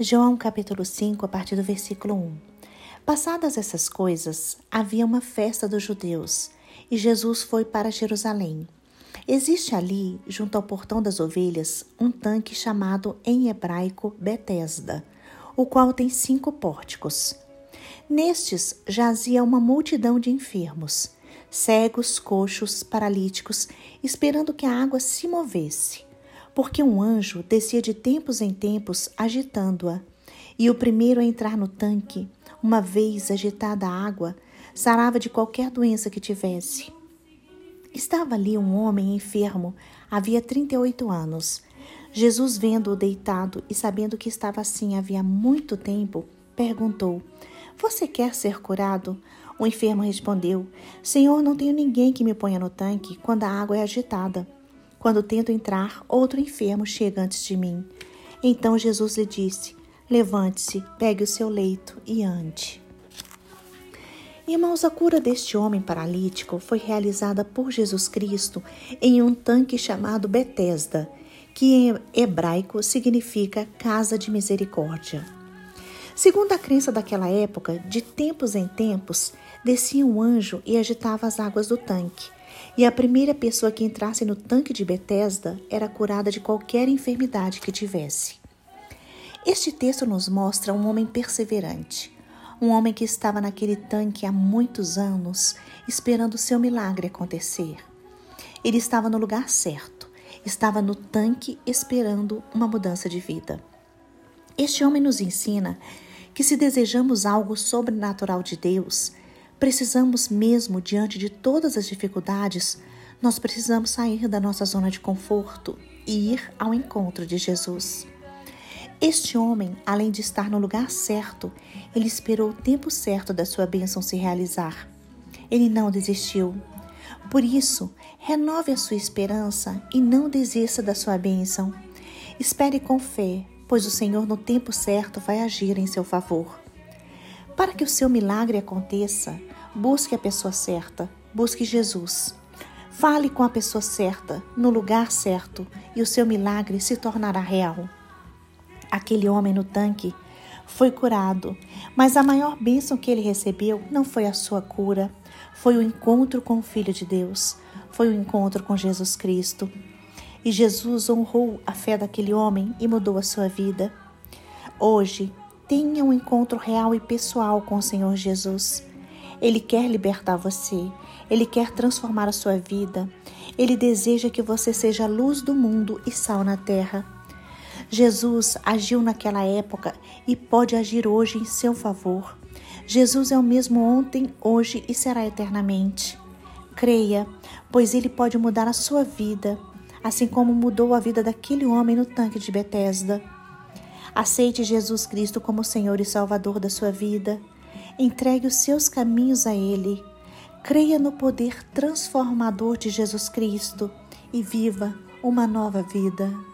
João capítulo 5, a partir do versículo 1. Passadas essas coisas, havia uma festa dos judeus, e Jesus foi para Jerusalém. Existe ali, junto ao portão das ovelhas, um tanque chamado em hebraico Betesda, o qual tem cinco pórticos. Nestes jazia uma multidão de enfermos, cegos, coxos, paralíticos, esperando que a água se movesse porque um anjo descia de tempos em tempos agitando-a, e o primeiro a entrar no tanque, uma vez agitada a água, sarava de qualquer doença que tivesse. Estava ali um homem enfermo, havia 38 anos. Jesus, vendo-o deitado e sabendo que estava assim havia muito tempo, perguntou: Você quer ser curado? O enfermo respondeu: Senhor, não tenho ninguém que me ponha no tanque quando a água é agitada. Quando tento entrar, outro enfermo chega antes de mim. Então Jesus lhe disse: Levante-se, pegue o seu leito e ande. Irmãos, a cura deste homem paralítico foi realizada por Jesus Cristo em um tanque chamado Betesda, que em hebraico significa casa de misericórdia. Segundo a crença daquela época, de tempos em tempos descia um anjo e agitava as águas do tanque, e a primeira pessoa que entrasse no tanque de Betesda era curada de qualquer enfermidade que tivesse. Este texto nos mostra um homem perseverante, um homem que estava naquele tanque há muitos anos, esperando o seu milagre acontecer. Ele estava no lugar certo, estava no tanque esperando uma mudança de vida. Este homem nos ensina que se desejamos algo sobrenatural de Deus, Precisamos mesmo, diante de todas as dificuldades, nós precisamos sair da nossa zona de conforto e ir ao encontro de Jesus. Este homem, além de estar no lugar certo, ele esperou o tempo certo da sua bênção se realizar. Ele não desistiu. Por isso, renove a sua esperança e não desista da sua bênção. Espere com fé, pois o Senhor, no tempo certo, vai agir em seu favor. Para que o seu milagre aconteça, busque a pessoa certa, busque Jesus. Fale com a pessoa certa, no lugar certo, e o seu milagre se tornará real. Aquele homem no tanque foi curado, mas a maior bênção que ele recebeu não foi a sua cura, foi o encontro com o Filho de Deus, foi o encontro com Jesus Cristo. E Jesus honrou a fé daquele homem e mudou a sua vida. Hoje, Tenha um encontro real e pessoal com o Senhor Jesus. Ele quer libertar você, ele quer transformar a sua vida, ele deseja que você seja luz do mundo e sal na terra. Jesus agiu naquela época e pode agir hoje em seu favor. Jesus é o mesmo ontem, hoje e será eternamente. Creia, pois ele pode mudar a sua vida, assim como mudou a vida daquele homem no tanque de Betesda. Aceite Jesus Cristo como Senhor e Salvador da sua vida. Entregue os seus caminhos a Ele. Creia no poder transformador de Jesus Cristo e viva uma nova vida.